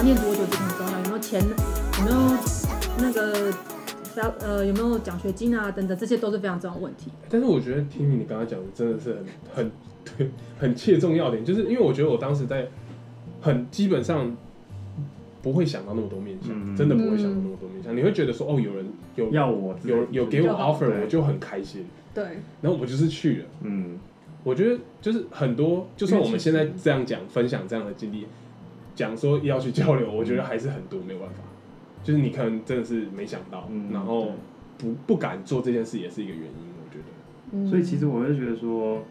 要念多久这个很重要，有没有钱，有没有那个呃有没有奖学金啊等等，这些都是非常重要的问题。但是我觉得听你刚刚讲的真的是很很对，很切中要点，就是因为我觉得我当时在很基本上不会想到那么多面向，嗯真的不会想到那么多面向。你会觉得说哦，有人有要我有有给我 offer，我就很开心，对，然后我就是去了。嗯，我觉得就是很多，就算我们现在这样讲，分享这样的经历，讲说要去交流，我觉得还是很多没有办法。就是你可能真的是没想到，嗯然后不不敢做这件事，也是一个原因。我觉得，嗯所以其实我会觉得说，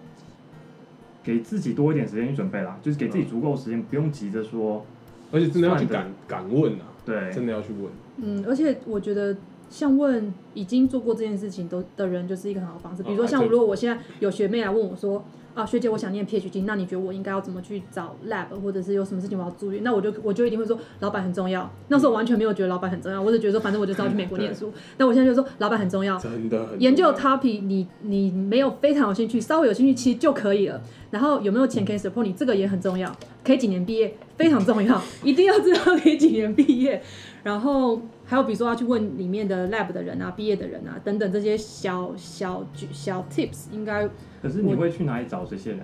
给自己多一点时间去准备啦，就是给自己足够时间，不用急着说，而且真的要去敢敢问啊，对，真的要去问。嗯，而且我觉得像问已经做过这件事情都的人，就是一个很好的方式。比如说像如果我现在有学妹来问我说。啊，学姐，我想念 PhD，那你觉得我应该要怎么去找 lab，或者是有什么事情我要注意？那我就我就一定会说，老板很重要。那时候我完全没有觉得老板很重要，我只觉得说，反正我就是要去美国念书。但我现在就说，老板很重要，真的很研究 topic，你你没有非常有兴趣，稍微有兴趣其实就可以了。然后有没有钱可以 support 你，这个也很重要。可以几年毕业非常重要，一定要知道可以几年毕业。然后还有比如说要去问里面的 lab 的人啊、毕业的人啊等等这些小小小 tips，应该可是你会去哪里找这些人？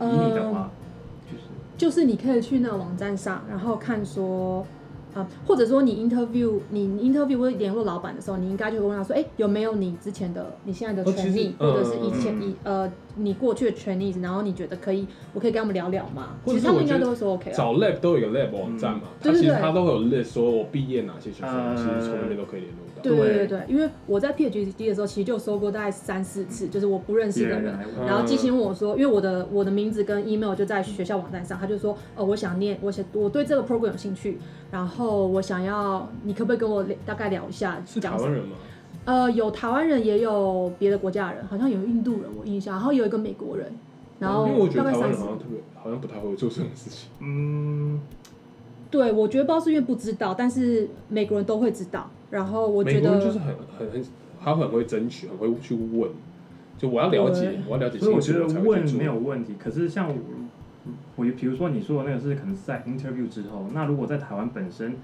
以你的呃话，就是就是你可以去那个网站上，然后看说，啊，或者说你 interview 你你 interview 或者联络老板的时候，你应该就会问他说，哎、有没有你之前的你现在的哦其实 trainee，、或者是以前以呃你过去的 trainees，然后你觉得可以，我可以跟他们聊聊吗？其实他们应该都会说 OK 啊。找 lab 都有一个 lab 网站嘛，它其实对对对它都会有 list 说我毕业哪些学生，呃其实从那边都可以联络到。对对对因为我在 PhD 的时候，其实就收过大概三四次，就是我不认识的人然后寄信问我说，因为我的我的名字跟 email 就在学校网站上，他就说，哦，我想念，我想我对这个 program 有兴趣，然后我想要，你可不可以跟我大概聊一下是台讲什么？湾人吗？呃，有台湾人，也有别的国家的人，好像有印度人，我印象，然后有一个美国人，然后因为我觉大概三十得台湾人好。像特别，好像不太会做这种事情。嗯，对，我觉得不知道是因为不知道，但是美国人都会知道。然后我觉美国人得就是很很很，他很会争取，很会去问。就我要了解，我要了解清楚，所以我觉得问没有问题。可是像我，我比如说你说的那个是可能是在 interview 之后，那如果在台湾本身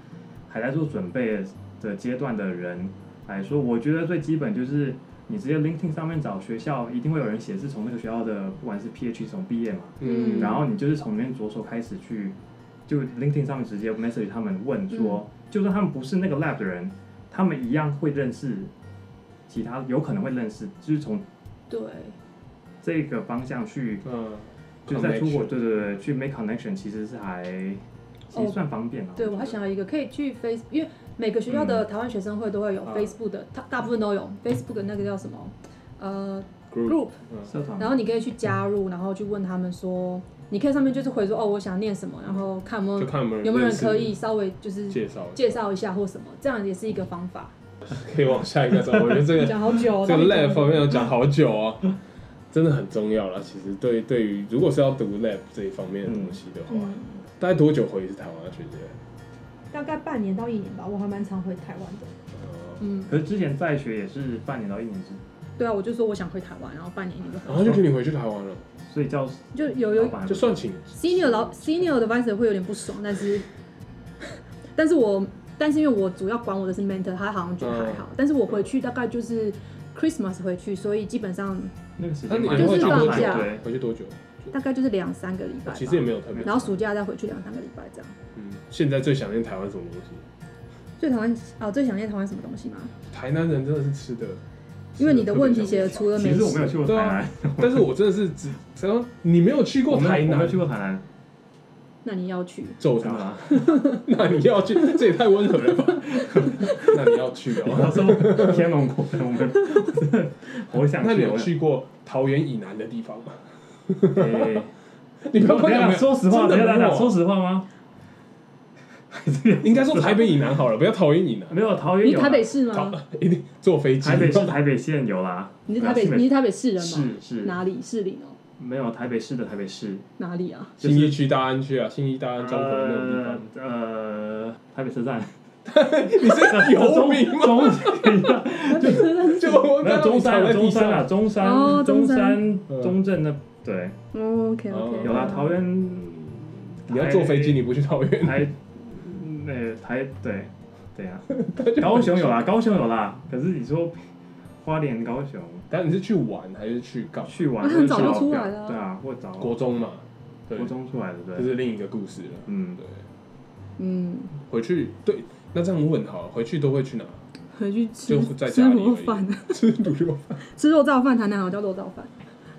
还在做准备的阶段的人来说，我觉得最基本就是你直接 LinkedIn 上面找学校，一定会有人写是从那个学校的，不管是 PhD 从毕业嘛，嗯，然后你就是从里面着手开始去，就 LinkedIn 上面直接 message 他们问说，就算他们不是那个 lab 的人，他们一样会认识其他，有可能会认识，就是从对，这个方向去，嗯，就是在出国，对对对，去 make connection 其实是还其实算方便了。对，我还想要一个可以去 Face，因为每个学校的台湾学生会都会有啊。Facebook 的，大大部分都有。Facebook 的那个叫什么？呃 group，group，嗯。社团，然后你可以去加入，然后去问他们说，你可以上面就是回说哦，我想念什么，然后看有没有有没有有没有人可以稍微就是介绍一下，介绍一下或什么，这样也是一个方法。可以往下一个走。我觉得这个 讲好久哦，这个 lab 方面要讲好久啊，真的很重要啦。其实对对于如果是要读 lab 这一方面的东西的话，嗯，大概多久回一次台湾啊，学姐？大概半年到一年吧，我还蛮常回台湾的。呃嗯，可是之前在学也是半年到一年制，对啊，我就说我想回台湾，然后半年一年就然后就给你回去台湾了，所以叫就有有就算请。senior 老 senior advisor 会有点不爽，但是，但是我但是因为我主要管我的是 mentor，他好像觉得还好，但是我回去大概就是 Christmas 回去，所以基本上那个时那你间就是回去多久放假？对，回去多久？大概就是两三个礼拜，其实也没有特别。然后暑假再回去两三个礼拜这样。嗯，现在最想念台湾什么东西？最讨厌哦，最想念台湾什么东西吗？台南人真的是吃的，因为你的问题写的的除了美其实我没有食，去过台南，但是我真的是只，只要你没有去过我没有台南我没有去，过台南，那你要去。揍他，真的吗？那你要去，这也太温和了吧？那你要去我哦。说天龙国，我们真的好想去。那你有我去过桃园以南的地方吗？诶 你不要讲说实话，等一下，等一下，真的没有说实话吗？应该说台北以南好了，不要桃园以南。没有桃园你台北市桃吗？一定坐飞机。台北市台北县有啦，你是台北，你是台北市人吗？是是哪里？士林哦，没有台北市的台北市，哪里啊？信义区、大安区啊，新义、大安、中和那种地方。呃呃，台北车站，你是游民吗？中就我没有刚刚中山啊，中山啊，上。中山，哦中中山中正那对，哦，OK OK，哦有啦，桃园你要坐飞机，你不去桃园，台，那台对，对啊，高雄有啦，高雄有啦。可是你说花莲、高雄但你是去玩还是去搞？去玩，啊很早就出来了啊对啊，或早国中嘛，对国，中出来的，对这对，是另一个故事了。嗯，对，嗯，回去对，那这样我问好了，回去都会去哪？回去吃就在吃卤肉饭，吃卤肉饭。吃肉燥饭，台南好像叫肉燥饭。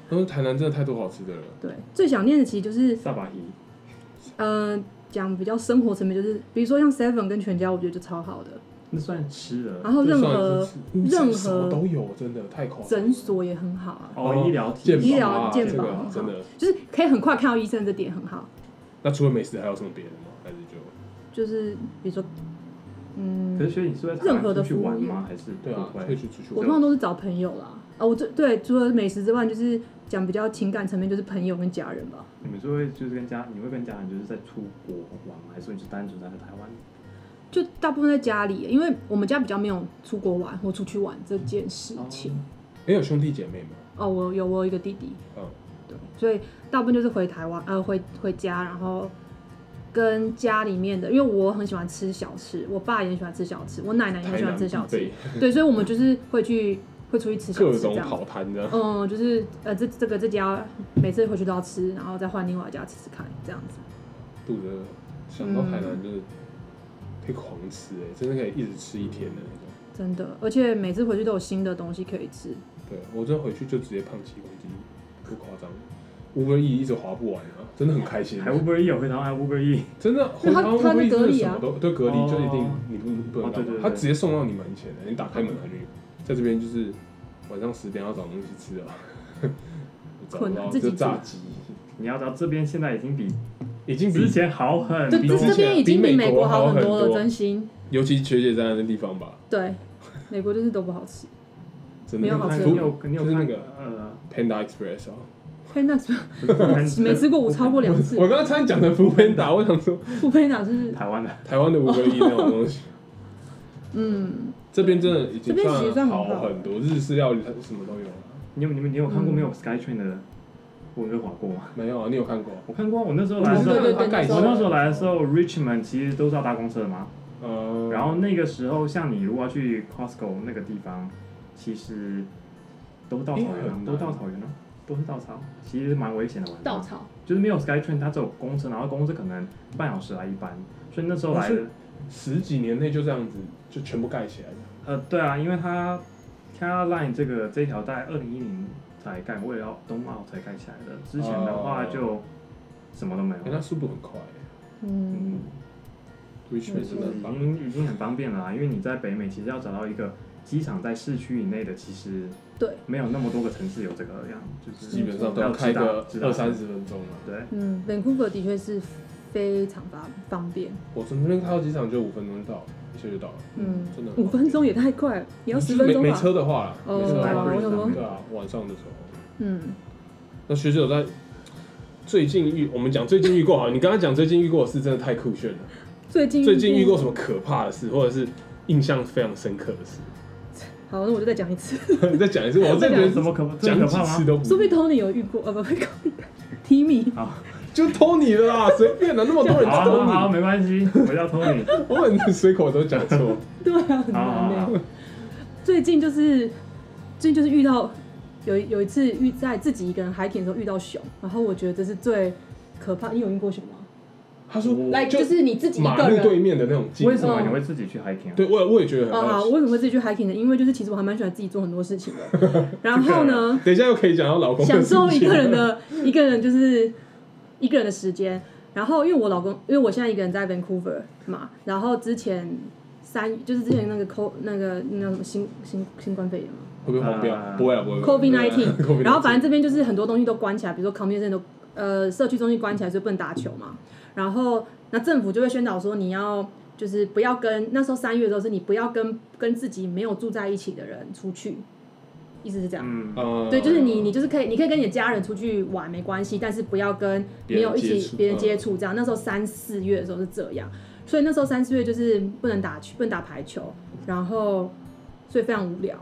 但是台南真的太多好吃的了。对，最想念的其实就是萨巴希，呃，讲比较生活层面，就是比如说像 Seven 跟全家，我觉得就超好的。那算吃的然后任何任何都有，真的太夸张了。诊所也很好啊，哦，医疗医疗健这保很好个真的。就是可以很快看到医生，这点很好。那除了美食还有什么别的吗？还是就就是比如说，嗯可，是所以你是会任何的去玩服务吗？还是对啊，会可以去出去我。通常都是找朋友啦。啊，我这对除了美食之外，就是讲比较情感层面，就是朋友跟家人吧。你们是会就是跟家，你会跟家人就是在出国玩吗？还是说你是单纯在台湾？就大部分在家里，因为我们家比较没有出国玩或出去玩这件事情。没有兄弟姐妹吗？哦，我有我有一个弟弟，嗯，对，所以大部分就是回台湾，呃，回回家，然后跟家里面的，因为我很喜欢吃小吃，我爸也很喜欢吃小吃，我奶奶也很喜欢吃小吃，对，所以我们就是会去会出去吃小各种吃这样子。跑摊的。嗯，就是呃，这这个这家每次回去都要吃，然后再换另外一家吃吃看，这样子。肚子想到台南就是可以狂吃哎，真的可以一直吃一天的那种。真的，而且每次回去都有新的东西可以吃。对我真的回去就直接胖七公斤，不夸张。Uber E 一直划不完啊，真的很开心。还 Uber E 有回台湾还 Uber E，真的，他他 Uber 在 E 真的隔离啊什么都对隔离就一定哦你不不能干嘛哦对对对他直接送到你门前的，你打开门他就在这边就是晚上十点要找东西吃啊，找不到困难自己煮就炸鸡，你要知道这边现在已经比已经比之前好很多比。这边已经比美美国国好很多了，真心。尤其学姐在那地方吧，对，美国就是都不好吃。真的没有好吃的你有你有看那个呃，Panda Express 啊。佩纳是不是没吃过，我超过两次。我刚刚差点讲成 f o o Panda，我想说富佩纳是台湾的，台湾的 Uber E 那种东西，嗯，这边真的已经算好好很多，日式料理什么都有啊。你有你们你有看过嗯没有 SkyTrain 的温哥华过吗？没有啊，你有看过？我看过，我那时候来的时候，我那时候来的时候，Richmond 其实都是要搭公车的嘛。呃，然后那个时候，像你如果要去 Costco 那个地方，其实都是稻草原都是稻草原啊，都是稻草，其实蛮危险的。稻草。就是没有 SkyTrain，它只有公车，然后公车可能半小时来一班，所以那时候来的，十几年内就这样子就全部盖起来了。呃，对啊，因为它 Caroline 这个这条在二零一零才盖，为了要冬奥才盖起来的，之前的话就什么都没有哎，，那速度很快嗯，嗯，，Richmond 真的很已棒。经已经很方便了啦，因为你在北美其实要找到一个机场在市区以内的，其实对，没有那么多个城市有这个样，就是基本上都要开个二三十分钟了。对，嗯，Vancouver 的确是非常方方便。我从这边开到机场就五分钟就到了，一下就到了。嗯真的五分钟也太快了，你要十分钟吧？车的话啦，哦没车啊，晚上的时候。嗯，那学姐有在最近遇，我们讲最近遇过好了，你刚刚讲最近遇过的事，真的太酷炫了。最近最近遇过什么？可怕的事，或者是印象非常深刻的事？好，那我就再讲一次。你 再讲一次，我真的觉得什么可这么讲几可怕吗？次都不说不定 Tony 有遇过，呃，不，不，Timmy，就偷你的啦，随便的，那么多人好好好，偷你，没关系，我叫 Tony。我很随口都讲错。对啊，很好好好难呢。最近就是最近就是遇到有有一次遇在自己一个人 hiking 的时候遇到熊，然后我觉得这是最可怕。你有遇过熊吗？他说来，就是你自己一个马路对人。面的那种景为，什么你会自己去 hiking 啊？对我也我也觉得很哦，好，好奇。我为什么会自己去 hiking 呢？因为就是其实我还蛮喜欢自己做很多事情的。然后呢，等一下又可以讲到老公的享事受一个人的一个人就是一个人的时间。然后因为我老公，因为我现在一个人在 Vancouver 嘛，然后之前三就是之前那个 co 那个那叫什么新新新冠肺炎嘛会不会黄标？呃不会啊，不会。，COVID nineteen，然后反正这边就是很多东西都关起来，比如说 community 都呃社区中心关起来，所以不能打球嘛。然后那政府就会宣导说你要就是不要跟那时候三月的时候是你不要跟跟自己没有住在一起的人出去，意思是这样。对，就是你，你就是可以，你可以跟你的家人出去玩没关系，但是不要跟没有一别人接触起别人接嗯触这样。那时候三四月的时候是这样，所以那时候三四月就是不能打球，不能打排球，然后所以非常无聊。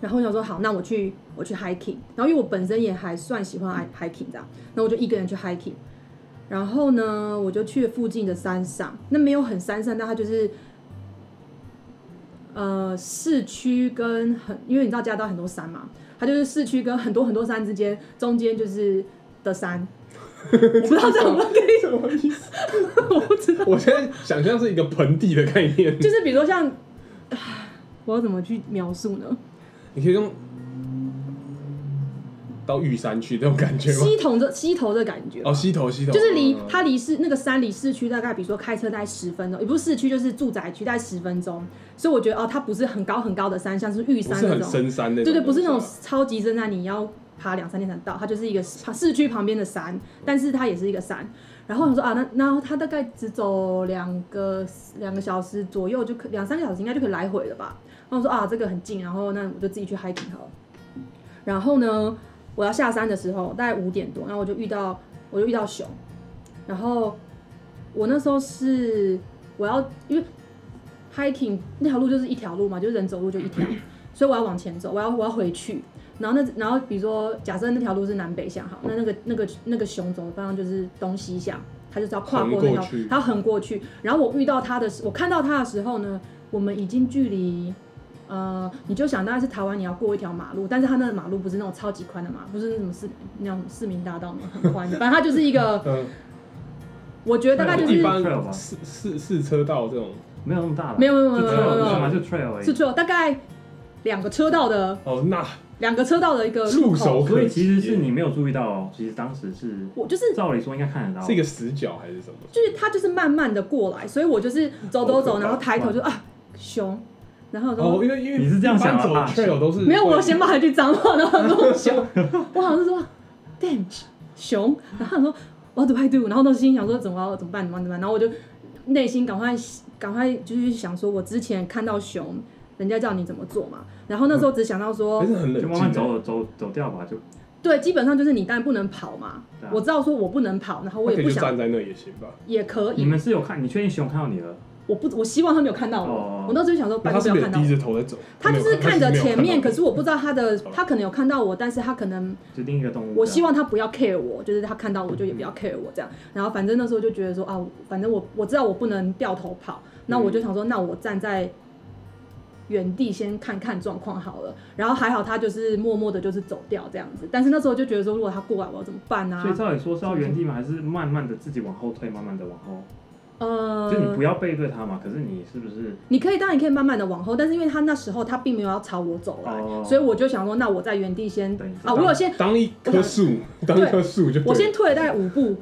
然后我想说好，那我去我去 hiking，然后因为我本身也还算喜欢 hi- hiking 这样，那我就一个人去 hiking。然后呢，我就去附近的山上，那没有很山上，但它就是。呃，市区跟很，因为你知道加拿大很多山嘛，它就是市区跟很多很多山之间，中间就是的山。我不知道这样吗？什么意思？我不知道，我现在想象是一个盆地的概念，就是比如说像，我要怎么去描述呢？你可以用到玉山去那种感觉吗？溪头这溪头的感觉，哦，溪头溪头，就是离嗯它离市那个山离市区大概，比如说开车大概十分钟，也不是市区，就是住宅区，大概十分钟。所以我觉得哦，它不是很高很高的山，像是玉山那种，深山那种，对对，不是那种超级深山，你要爬两三天才到，它就是一个市区旁边的山，但是它也是一个山。然后我说啊，那那它大概只走两个两个小时左右就可两三个小时应该就可以来回了吧？然后我说啊，这个很近，然后那我就自己去 hiking 好了。然后呢，我要下山的时候大概五点多，然后我就遇到我就遇到熊，然后我那时候是我要因为 hiking 那条路就是一条路嘛，就是人走路就一条，所以我要往前走，我要我要回去。然后那然后比如说假设那条路是南北向好，那那个那个那个熊走的方向就是东西向，它就是要跨过那条它要横过去。然后我遇到它的时，我看到它的时候呢，我们已经距离。呃，你就想大概是台湾，你要过一条马路，但是它那个马路不是那种超级宽的马，不是那种市那种市民大道嘛很宽的，反正它就是一个，嗯，我觉得大概就是一般四四四车道这种，没有那么大了，没有没有没有就没有没有 trail 没有。嘛，就 trail 是。最后大概两个车道的哦，那。两个车道的一个路口，所以其实是你没有注意到哦，其实当时是我就是照理说应该看得到，是一个死角还是什么？就是它就是慢慢的过来，所以我就是走走走，然后抬头就啊熊，然后我说、哦，因为因为你是这样想啊一般走 trail 都是没有，我先把它去脏话，然后他说熊，我好像是说 damn 熊，然后他说 what do I do，然后那时心想说怎么要怎么办？怎么办怎么办，然后我就内心赶快赶快就是想说，我之前看到熊，人家叫你怎么做嘛，然后那时候只想到说 还，是很冷，就慢慢走走走掉吧，就对，基本上就是你当然不能跑嘛，啊。我知道说我不能跑，然后我也不想站在那也行吧？也可以，你们是有看，你确定熊看到你了？我不我希望他没有看到我，哦我那时候就想说，拜那他是不是也托不要看到我。低着头在走？他就是看着前面，可是是我不知道他的哦，他可能有看到我，但是他可能就定一个动物。我希望他不要 care 我，就是他看到我就也不要 care 我这样。然后反正那时候就觉得说啊，反正我我知道我不能掉头跑，那我就想说，那我站在原地先看看状况好了。然后还好他就是默默的就是走掉这样子。但是那时候就觉得说，如果他过来，我要怎么办所以啊？照理说是要原地吗？还是慢慢的自己往后退，慢慢的往后？呃，就你不要背对他嘛。可是你是不是？你可以，当然你可以慢慢的往后，但是因为他那时候他并没有要朝我走来，哦所以我就想说，那我在原地先等一下啊，我有先当一棵树，当一棵树就对我先退了大概五步，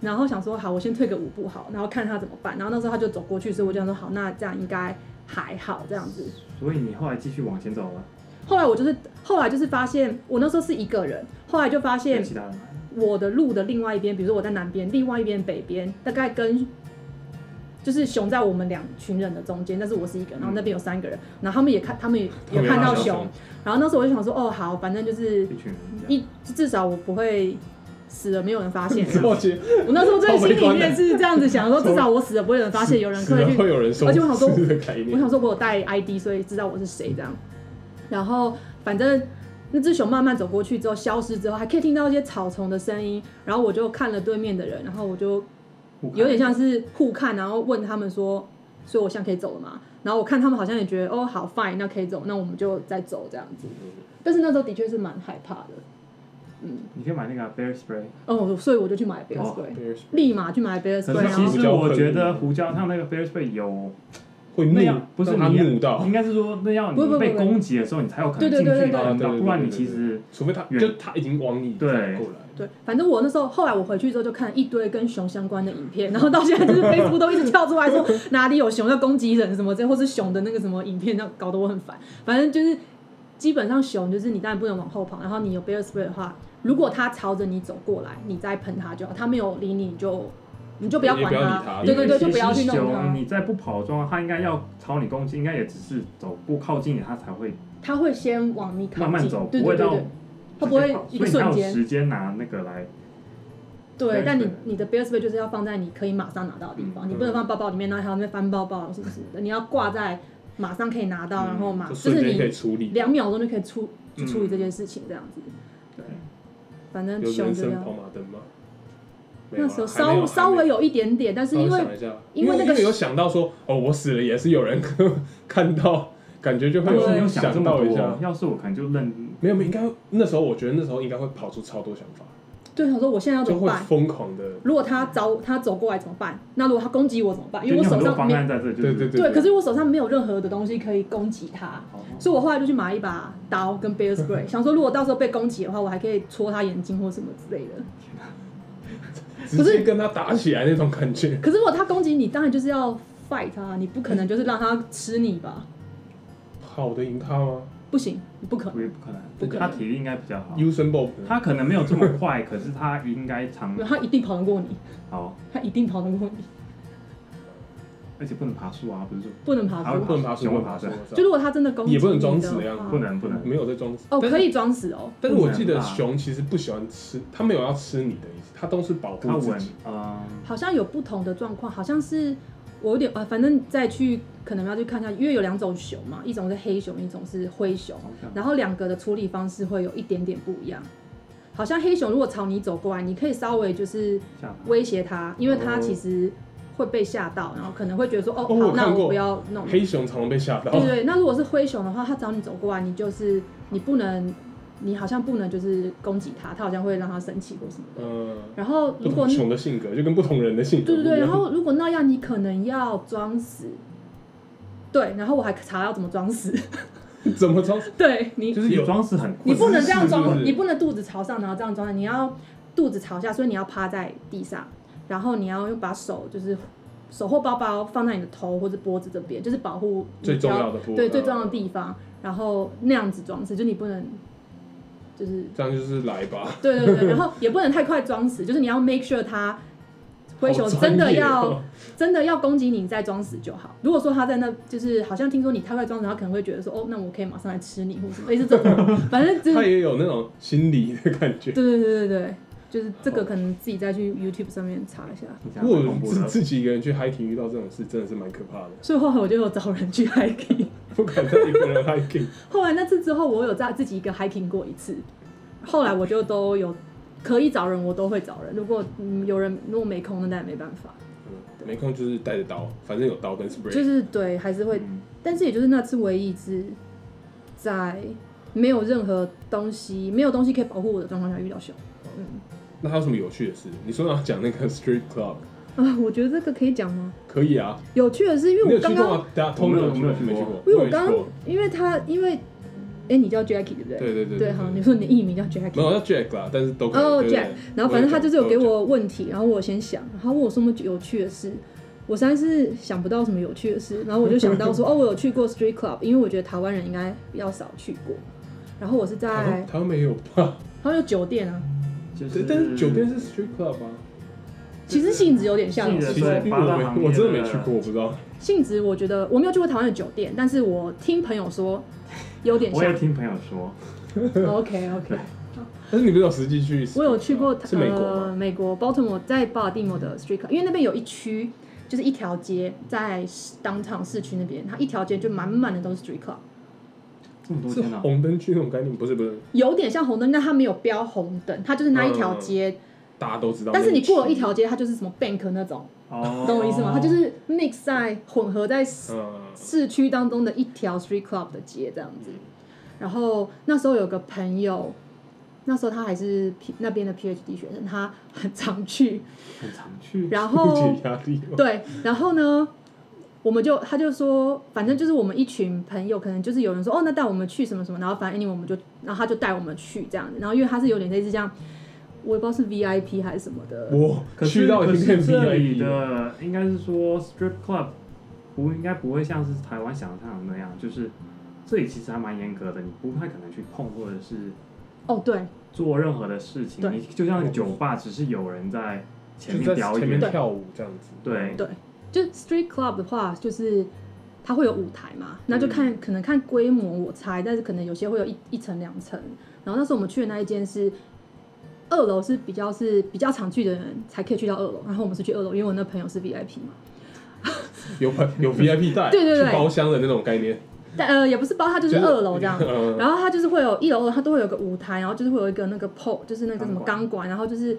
然后想说好，我先退个五步好，然后看他怎么办。然后那时候他就走过去，所以我就想说好，那这样应该还好这样子。所以你后来继续往前走了，后来我就是后来就是发现，我那时候是一个人，后来就发有现其他人来。我的路的另外一边，比如说我在南边，另外一边北边，大概跟就是熊在我们两群人的中间，但是我是一个人，然后那边有三个人，然后他们也看，他们也有看到熊，然后那时候我就想说，哦好，反正就是一至少我不会死了，没有人发现。我那时候在心里面是这样子想，说至少我死了不会有人发现，有人可以去。会有人而且我想说我想说我有带 ID，所以知道我是谁这样。然后反正那只熊慢慢走过去之后消失之后，还可以听到一些草丛的声音。然后我就看了对面的人，然后我就有点像是互看，然后问他们说，所以我现在可以走了吗？然后我看他们好像也觉得哦好 fine，那可以走，那我们就再走这样子。但是那时候的确是蛮害怕的，嗯，你可以买那个啊 bear spray。哦，所以我就去买 bear 哦 spray，、立马去买 bear spray，是其实我觉得胡椒烫那个 bear spray 有会那样怒，不是你怒到，应该是说那要不不不你被不攻击的时候，你才有可能近距离到，不然你其实除非他远就他已经往你对。站过来，对，反正我那时候后来我回去之后就看一堆跟熊相关的影片，然后到现在就是 Facebook 都一直跳出来说 哪里有熊要攻击人什么这，或是熊的那个什么影片，那搞得我很烦。反正就是基本上熊就是你当然不能往后跑，然后你有 bear spray 的话，如果它朝着你走过来，你再喷它就好，它没有理你你就你就不要管不要理它对对对，就不要去弄它熊，你在不跑的状况，它应该要朝你攻击，应该也只是走不靠近你，他才会他会先往你靠近，慢慢走，对不会到对对对，它不会一瞬间。时间拿那个来。对，但你你的 bear spray 就是要放在你可以马上拿到的地方，嗯你不能放包包里面，然后还要那翻包包什么什么的，你要挂在马上可以拿到，嗯然后马就就是瞬间可以你处理。两秒钟就可以处处理这件事情这样子。对，反正熊就这样。跑马灯吗？那时候稍稍微有一点点，但是因为因为那个有想到说，哦，我死了也是有人 看到，感觉就会有有想到一下，。要是我可能就认，没有，没有应该那时候我觉得那时候应该会跑出超多想法，对想说我现在要怎就会么办？疯狂的，如果他找他走过来怎么办？那如果他攻击我怎么办？因就为我手上没有案在这，就是对对对，可是我手上没有任何的东西可以攻击他，哦所以我后来就去买一把刀跟 bear spray，想说如果到时候被攻击的话，我还可以戳他眼睛或什么之类的。直接跟他打起来那种感觉。可是如果他攻击你，当然就是要 fight 他，你不可能就是让他吃你吧？跑得赢他吗不行，不可能。不不可不可能能，他体力应该比较好，？Usain Bolt，他可能没有这么快，可是他应该长他一定跑得过你，好，他一定跑得过你，而且不能爬树啊，不是说不能爬树。不能爬树，熊不能爬树，就如果它真的攻击也不能你装死的样子。不能不能，没有在装死。哦，可以装死哦。但是我记得熊其实不喜欢吃，它没有要吃你的意思，它都是保护自己。，啊，好像有不同的状况，好像是我有点啊，反正再去可能要去看一下，因为有两种熊嘛，一种是黑熊，一种是灰熊，然后两个的处理方式会有一点点不一样。好像黑熊如果朝你走过来，你可以稍微就是威胁它，因为它哦。其实会被吓到，然后可能会觉得说哦，哦好，那我不要弄。黑熊常常被吓到对，对，那如果是灰熊的话，它找你走过来，你就是你不能，你好像不能就是攻击它，它好像会让它生气或什么的。嗯，然后如果同熊的性格就跟不同人的性格对对对，然后如果那样，你可能要装死。对，然后我还查要怎么装死。怎么装？对你，就是有你装死很你不能这样装，你不能肚子朝上，然后这样装，你要肚子朝下，所以你要趴在地上，然后你要用把手就是手或包包放在你的头或者脖子这边，就是保护最重要的部分对最重要的地方，然后那样子装死，就你不能就是这样就是来吧。对对对，然后也不能太快装死，就是你要 make sure 他灰熊真的要、哦真的要攻击你，你再装死就好。如果说他在那，就是好像听说你太快装死，他可能会觉得说，哦，那我可以马上来吃你，或什么类似这种，反正就是他也有那种心理的感觉。对对对对对，就是这个可能自己再去 YouTube 上面查一下。如果。自自己一个人去 hiking 遇到这种事，真的是蛮可怕的。所以后来我就有找人去 hiking。不敢再一个人 hiking。后来那次之后，我有在自己一个 hiking 过一次。后来我就都有可以找人，我都会找人。如果嗯有人如果没空，那当然没办法。没空就是带着刀，反正有刀跟 spray。就是对，还是会，嗯但是也就是那次唯一一次，在没有任何东西、没有东西可以保护我的状况下遇到熊。嗯那还有什么有趣的事？你说要讲那个 street club，啊，我觉得这个可以讲吗？可以啊。有趣的是，因你为我刚刚，没有有去过，我没有去过没去过。因为我刚刚因为他，因为，哎，你叫 Jackie 对不对？对对对对，好，你说你的艺名叫 Jackie 没。有叫 Jack 啦，但是都可以。哦 Jack 对然后反正他就是有给都我问题，然后我先想，然后问我什么有趣的事，我实在是想不到什么有趣的事，然后我就想到说，哦，我有去过 street club，因为我觉得台湾人应该比较少去过。然后我是在，台湾没有吧？好像有酒店啊，就是，但是酒店是 street club 啊。其实性质有点像，性质其实因为我我真的没去过，我不知道。性质我觉得我没有去过台湾的酒店，但是我听朋友说有点像。我也听朋友说，OK OK，但是你不是有实际去？我有去过是美国呃吗？美国 Baltimore 在巴尔的摩的 street club，因为那边有一区就是一条街在 downtown 市区那边，它一条街就满满的都是 street club，是这么多天啊，红灯区那种概念？不是不是，有点像红灯，但它没有标红灯，它就是那一条街，大家都知道。但是你过了一，条街，它就是什么 bank 那种，哦，懂我意思吗？它就是 mix 在混合在嗯，市区当中的一条 street club 的街这样子。然后那时候有个朋友，那时候他还是 P 那边的 PhD 学生，他很常去，很常去，然不后 解压力。对，然后呢，我们就他就说，反正就是我们一群朋友，可能就是有人说哦，那带我们去什么什么，然后反正 anyway 我们就，然后他就带我们去这样子，然后因为他是有点类似这样，我也不知道是 VIP 还是什么的，我去到已经变可是这里 VIP。的应该是说 strip club 不应该不会像是台湾想象的那样，就是这里其实还蛮严格的，你不太可能去碰或者是哦对。做任何的事情，对。你就像酒吧，只是有人在前面表前面演，跳舞这样子。对。对，就 street club 的话，就是它会有舞台嘛，那就看、可能看规模，我猜，但是可能有些会有一一层两层。然后那时候我们去的那一间是二楼，是比较是比较常去的人才可以去到二楼，然后我们是去二楼，因为我那朋友是 VIP 嘛，有有 VIP 带，对对对。包厢的那种概念，但呃也不是包，它就是二楼这样。嗯。然后它就是会有一楼它都会有个舞台，然后就是会有一个那个 pole，就是那个什么钢管，然后就是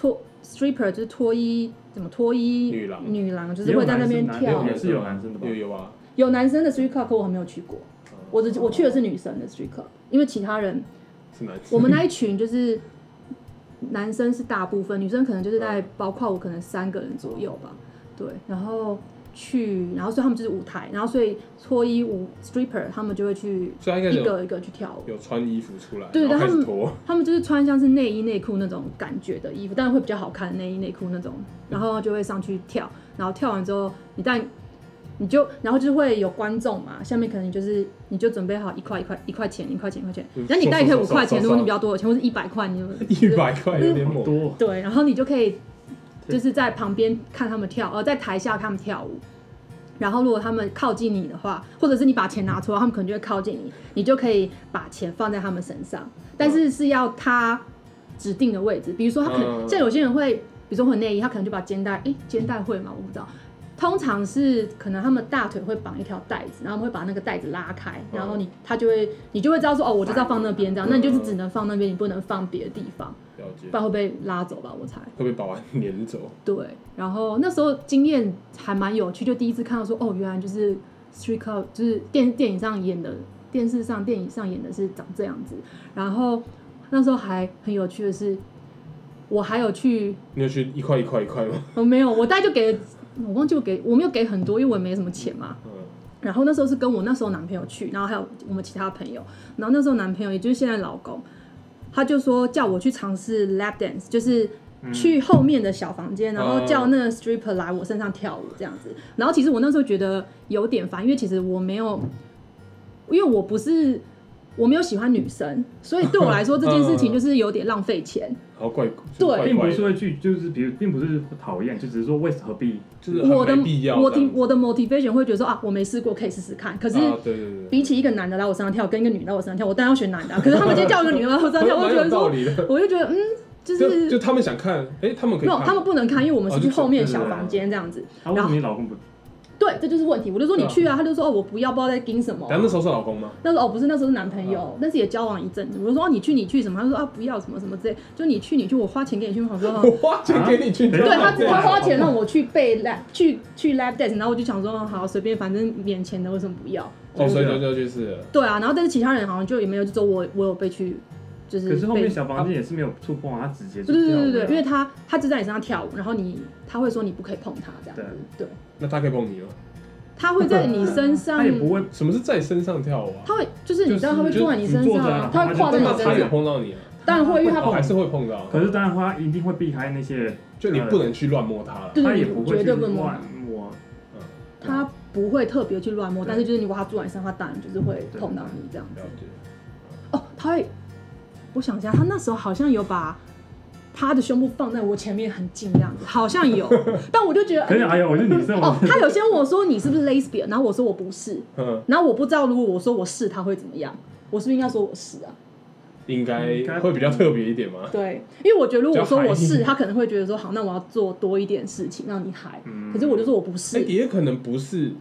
脱 stripper 就是脱衣怎么脱衣女郎女郎就是会在那边跳也，是有男生的吧有？有啊，有男生的 street club，可我还没有去过，我只我去的是女生的 street club，因为其他人是男生。我们那一群就是男生是大部分，女生可能就是在包括我可能三个人左右吧，对，然后去，然后所以他们就是舞台，然后所以脱衣舞 stripper 他们就会去一个一个去跳舞。有穿衣服出来，对然后他们。他们就是穿像是内衣内裤那种感觉的衣服，但是会比较好看内衣内裤那种，然后就会上去跳，然后跳完之后，你但你就然后就会有观众嘛，下面可能就是你就准备好一块一块一块钱一块钱一块钱。嗯，然后你大概可以五块钱，如果你比较多的钱，或是一百块，你就一百块有点 猛，对，然后你就可以就是在旁边看他们跳，呃，在台下看他们跳舞。然后如果他们靠近你的话，或者是你把钱拿出来，他们可能就会靠近你，你就可以把钱放在他们身上，但是是要他指定的位置。比如说他可能、嗯像有些人会，比如说会内衣，他可能就把肩带，诶，肩带会吗？我不知道。通常是可能他们大腿会绑一条带子，然后他们会把那个带子拉开，然后你他就会你就会知道说哦，我就是要放那边这样，那你就是只能放那边，你不能放别的地方，不。然会被拉走吧？我猜。会被保安撵走？对，然后那时候经验还蛮有趣，就第一次看到说，哦，原来就是 street club，就是电电影上演的，电视上、电影上演的是长这样子。然后那时候还很有趣的是，我还有去，你有去一块一块一块吗？我 没有，我大概就给，我忘记我给，我没有给很多，因为我也没什么钱嘛。嗯，然后那时候是跟我那时候男朋友去，然后还有我们其他朋友，然后那时候男朋友也就是现在老公，他就说叫我去尝试 lap dance，就是去后面的小房间，然后叫那个 stripper 来我身上跳舞这样子。然后其实我那时候觉得有点烦，因为其实我没有，因为我不是我没有喜欢女生，所以对我来说这件事情就是有点浪费钱。然后怪，对并不是会去，就是比如，并不是讨厌，就只是说为何必就是我的我的我的 motivation 会觉得说啊，我没试过，可以试试看。可是啊，对对对，比起一个男的来我身上跳，跟一个女的来我身上跳，我当然要选男的、啊。可是 他们今天叫一个女的来我身上跳，我就觉得说。我就觉得嗯，就就是就他们想看，哎，他们可以没有，他们不能看，因为我们是去后面小房间这样子。啊？为什么你老公不？对，这就是问题。我就说你去啊，他就说哦我不要，不知道在盯什么。然后那时候是老公吗？那时候哦不是那时候是男朋哦友，但是也交往一阵子。我就说哦你去你去什么？他就说啊不要什么什么之类，就你去你去，我花钱给你去。我说哦我花钱给你去，啊对他对他花钱让我去背 lab 去去 lab test，然后我就想说哦好随便，反正免钱的为什么不要？哦，所以就就就是了对啊，然后但是其他人好像就也没有，就只有我我有被去就是可是后面小房间也是没有触碰啊，他直接就对对对对因为他他就在你身上跳舞，然后你他会说你不可以碰他这样子，对，那他可以碰你吗？他会在你身 上他，也不会，什么是在身上跳舞啊？他会就是你知道他会坐在你身上啊，他会跨在你身上他有身上，碰到你啊？当然会，因为他哦，还是会碰到，可是当然他一定会避开那些，就你不能去乱摸他了。他也不会去绝对不摸乱摸，他不会特别去乱摸，但是就是你如果他坐在你身上，他当然就是会碰到你这样子。哦，他会，我想一下，他那时候好像有把他的胸部放在我前面很近这样子，好像有，但我就觉得可是哎呀，我是女生，哦，他有先问我说你是不是 lesbian，然后我说我不是，嗯，然后我不知道如果我说我是他会怎么样，我是不是应该说我是啊？应该应该会比较特别一点吗？对，因为我觉得如果我说我是，他可能会觉得说好，那我要做多一点事情让你嗨。嗯可是我就说我不哎，是，也可能不是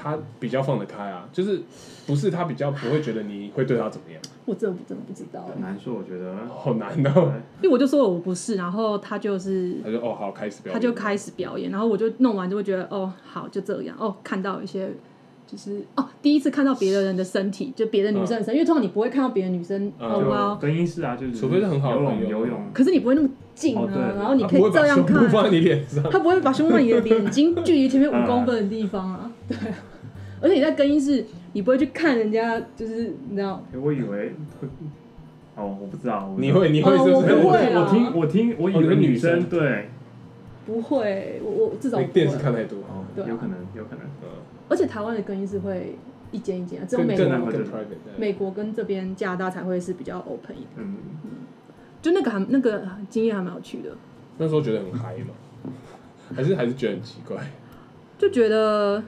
他比较放得开啊，就是不是他比较不会觉得你会对他怎么样，我真的不真的不知道，很难说，我觉得。好难哦。因为我就说我不是，然后他就是他就哦好开始表演，他就开始表演，然后我就弄完就会觉得哦好就这样。哦，看到一些就是哦第一次看到别的人的身体，就别的女生的身体，因为通常你不会看到别的女生嗯。哦哇。就，更衣室啊，就是除非是很好的游泳游泳，可是你不会那么近啊，然后你可以他不会把这样看，胸放在你脸上，他不会把胸放在你的眼睛距离前面嗯五公分的地方啊，对啊，而且你在更衣室，你不会去看人家，就是你知道，我以为会，哦，我不知道，你道。会你会我不是？没有，我不会啊。我听我听，我以为女生生对，不会，我我至少电视会，看太多，哦，对啊。有可能有可能，嗯，而且台湾的更衣室会一间一间啊，只有美国跟 private，美国跟这边加拿大才会是比较 open 一点，嗯，就那个还那个经验还蛮有趣的，那时候觉得很嗨嘛，还是还是觉得很奇怪，就觉得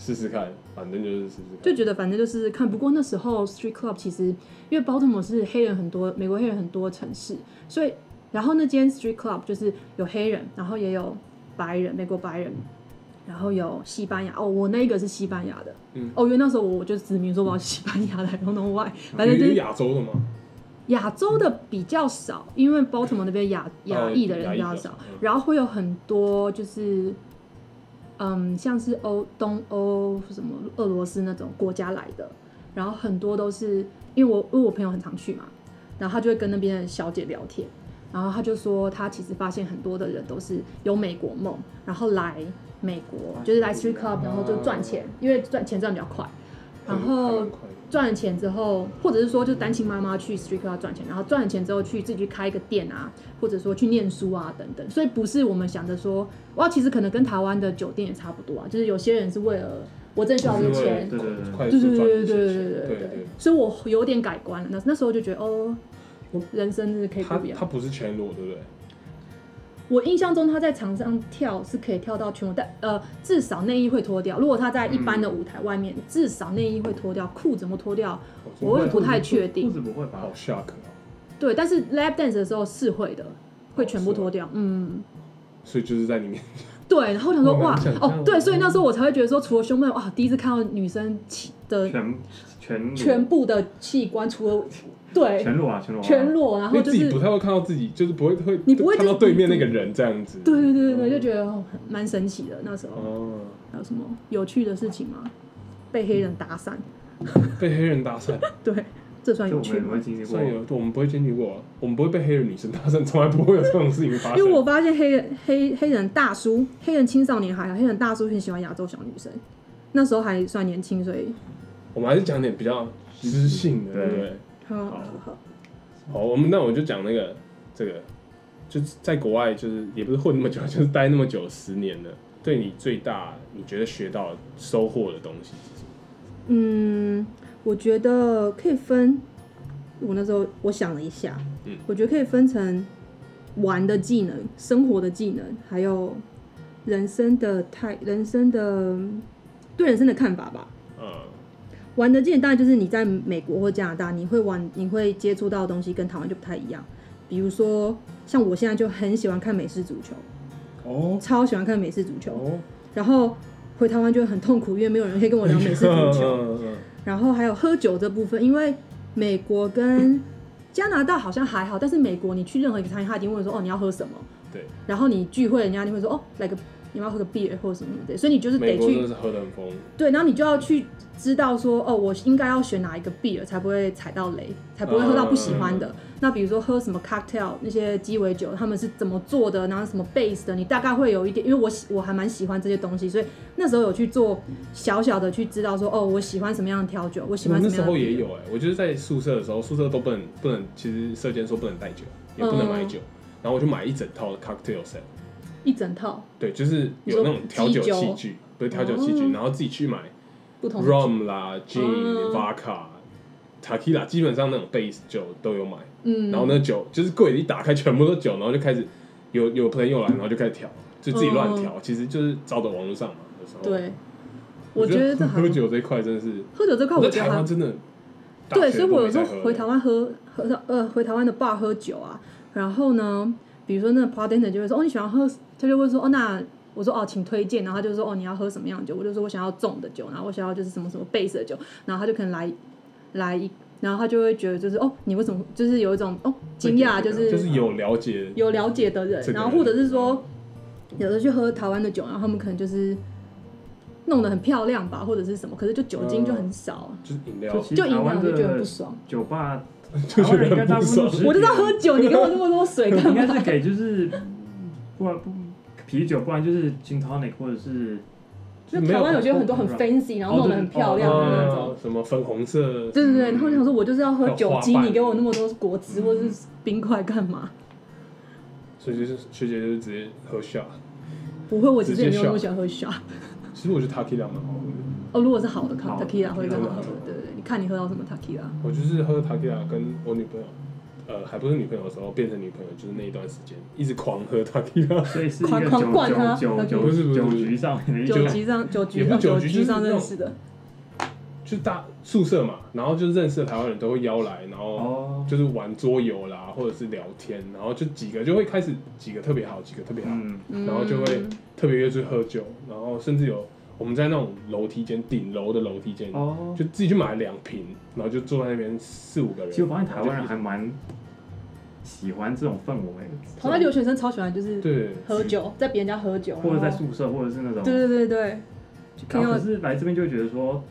试试看，反正就是试试看，就觉得反正就试试看。不过那时候 street club 其实因为 Baltimore 是黑人很多，美国黑人很多的城市，所以然后那间 street club 就是有黑人，然后也有白人，美国白人。然后有西班牙哦，我那个是西班牙的，嗯哦，因为那时候我就指明说我要西班牙的，I don't know why，反正就是亚洲的吗？亚洲的比较少，因为 Baltimore 那边亚亚裔的人比较少，然后会有很多就是，嗯，像是欧东欧什么俄罗斯那种国家来的，然后很多都是因为我因为我朋友很常去嘛，然后他就会跟那边的小姐聊天，然后他就说他其实发现很多的人都是有美国梦，然后来美国就是来 street club，然后就赚钱，因为赚钱赚比较快，然后。赚了钱之后，或者是说就单亲妈妈去 street club 赚钱，然后赚了钱之后去自己去开一个店啊，或者说去念书啊等等。所以不是我们想着说，哇，其实可能跟台湾的酒店也差不多啊，就是有些人是为了我真需要这个钱，对对对，对对对对对。所以我有点改观了。那那时候就觉得哦，人生是可以他不一样他。不是全裸，对不对？我印象中他在场上跳是可以跳到全裸，但呃至少内衣会脱掉。如果他在一般的舞台外面，至少内衣会脱掉，裤子怎么脱掉？我也不太确定裤子不会吧好？shock 哦。对，但是 lap dance 的时候是会的，会全部脱掉。嗯。所以就是在里面，对，然后我想说哇哦，对，所以那时候我才会觉得说，除了胸部哇，第一次看到女生的全全全部的器官，除了对全裸啊，全裸啊全裸，然因后就是自己不太会看到自己，就是不会会你不会看到就是对面那个人这样子。对对对对对，就觉得蛮神奇的。那时候哦，还有什么有趣的事情吗？被黑人搭讪，被黑人搭讪，对，这算有趣吗？算。有，我们不会经历过啊，我们不会被黑人女生搭讪，从来不会有这种事情发生。因为我发现黑人黑黑人大叔、黑人青少年还好，黑人大叔很喜欢亚洲小女生。那时候还算年轻，所以我们还是讲点比较知性的，对对不对？好好好。好，我们那我就讲那个这个，就是在国外，就是也不是混那么久，就是待那么久，十年了，对你最大你觉得学到收获的东西是什么？嗯，我觉得可以分。我那时候我想了一下，嗯我觉得可以分成玩的技能、生活的技能，还有人生的态、人生的对人生的看法吧。嗯，玩的技能当然就是你在美国或加拿大，你会玩、你会接触到的东西跟台湾就不太一样。比如说，像我现在就很喜欢看美式足球，哦超喜欢看美式足球。哦，然后回台湾就会很痛苦，因为没有人可以跟我聊美式足球。然后还有喝酒这部分，因为美国跟加拿大好像还好，但是美国你去任何一个餐厅，他一定会说哦你要喝什么，对，然后你聚会人家一定会说哦来个你要喝个 beer 或者什么的，所以你就是得去喝的很疯，对，然后你就要去知道说哦我应该要选哪一个 beer 才不会踩到雷，才不会喝到不喜欢的。嗯。那比如说喝什么 cocktail 那些鸡尾酒，他们是怎么做的，然后什么 base 的，你大概会有一点，因为我喜我还蛮喜欢这些东西，所以那时候有去做小小的去知道说哦我喜欢什么样的调酒，我喜我欢什么样的那时候也有哎、我就是在宿舍的时候，宿舍都不能不能，其实舍监说不能带酒，也不能买酒，然后我就买一整套的 cocktail set，一整套。对，就是有那种调酒器具，不是调酒器具，哦。然后自己去买不同 rum 啦、gin、嗯 vodka、tequila，基本上那种 base 酒都有买。嗯，然后那酒就是柜子一打开，全部都酒，然后就开始有有朋友来，然后就开始调，就自己乱调，其实就是照着网络上嘛。有时候，对，我觉觉得这喝酒这一块真的是，喝酒这块我觉得还台湾真的，对，所以我有时候回台湾，喝喝到呃回台湾的 bar 喝酒啊，然后呢，比如说那个 bartender 就会说哦你喜欢喝，他就会说哦那我说哦请推荐，然后他就说哦你要喝什么样的酒，我就说我想要重的酒，然后我想要就是什么什么 base 的酒，然后他就可能来来一，然后他就会觉得就是哦你为什么就是有一种哦惊讶就是就是有了解，有了解的人，这个然后或者是说，有的去喝台湾的酒，然后他们可能就是弄得很漂亮吧，或者是什么，可是就酒精就很少，就是饮料。就，饮实台湾料就觉得不爽。酒吧，台湾人应该得很不爽大部分都。只我就在喝酒，你给我那么多水 干嘛？应该是给就是，不然不啤酒，不然就是 gin tonic 或者是就台湾有些很多很 fancy，然后弄得很漂亮的那种。哦什么粉红色，对对对，然后你想说，我就是要喝酒精，还有花瓣你给我那么多果汁或者是冰块干嘛？所以就是学姐就是直接喝下。不会，我其实也没有那么喜欢喝 shot。其实我觉得 Taki 蛮好喝的，哦，如果是好的好 tequila 会更好喝真的。对对对，你看你喝到什么 tequila？我就是喝 Taki 跟我女朋友。呃，还不是女朋友的时候，变成女朋友就是那一段时间，一直狂喝 Taki 所以是一狂狂个酒灌他酒酒酒不是不是酒局上面的酒局上酒局也不是酒局局上就是那种认识的。就大宿舍嘛，然后就认识的台湾人都会邀来，然后哦，就是玩桌游啦，或者是聊天，然后就几个就会开始几个特别好，几个特别好，然后就会特别约出去喝酒，然后甚至有我们在那种楼梯间顶楼的楼梯间，哦，就自己去买两瓶，然后就坐在那边四五个人。其实我发现台湾人还蛮喜欢这种氛围，台湾留学生超喜欢就是对。喝酒，在别人家喝酒，或者在宿舍，或者是那种，对对对对，然后可是来这边就会觉得说，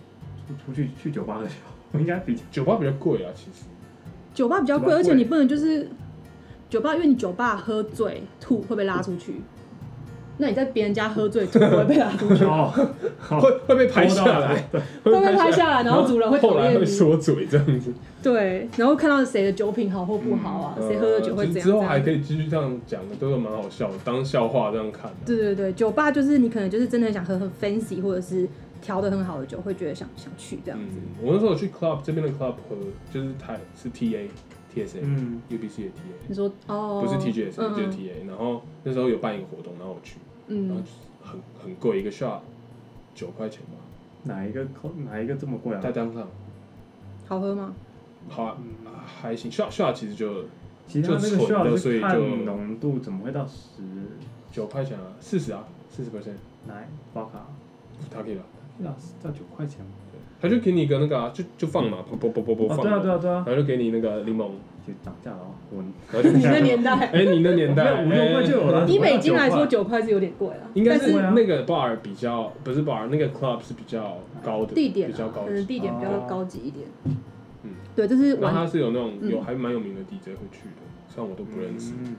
出出去去酒吧喝酒，应该比酒吧比较贵啊，其实。酒吧比较贵。而且你不能就是酒吧，因为你酒吧喝醉吐会被拉出去，那你在别人家喝醉就不会被拉出去，哦，会 会被拍下来，会被拍下来，然后主人会后来会讨厌你。说嘴这样子。对，然后看到谁的酒品好或不好啊，谁喝的酒会呃怎样之后还可。以继续这样讲的，都是蛮好笑的，当笑话这样看。对对对，酒吧就是你可能就是真的很想喝很 fancy 或者是调的很好的酒，会觉得想想去这样子。嗯，我那时候有去 club 这边的 club 喝，就是台是 TA TSA、嗯，UBC 的 TA，你说哦，不是 TGS，、嗯就是 TA。然后那时候有办一个活动，然后我去，然后嗯，很很贵，一个 shot 九块钱吧，哪一个口哪一个这么贵啊在？当上好喝吗？好啊嗯还行，shot shot 其实就其实它那个就纯需要的所以就是看浓度，怎么会到十？九块钱啊，四十啊，四十 percent，来，包卡，他可以吧？要要九块钱吗？他就给你一个那个啊，就就放嘛，啵啵啵啵放嘛，对啊对啊对啊。然，后就给你那个柠檬，就涨价了。哦，我你那年代，哎，你那年代。五六块就有了。哎以美金来说，九块是有点贵了，应该是那个 bar 比较不是 bar，那个 club 是比较高的，地点啊比较高可能。地点比较哦高级一点。嗯，对，就是然后玩他是有那种嗯。有还蛮有名的 DJ 会去的，虽然我都不认识。嗯。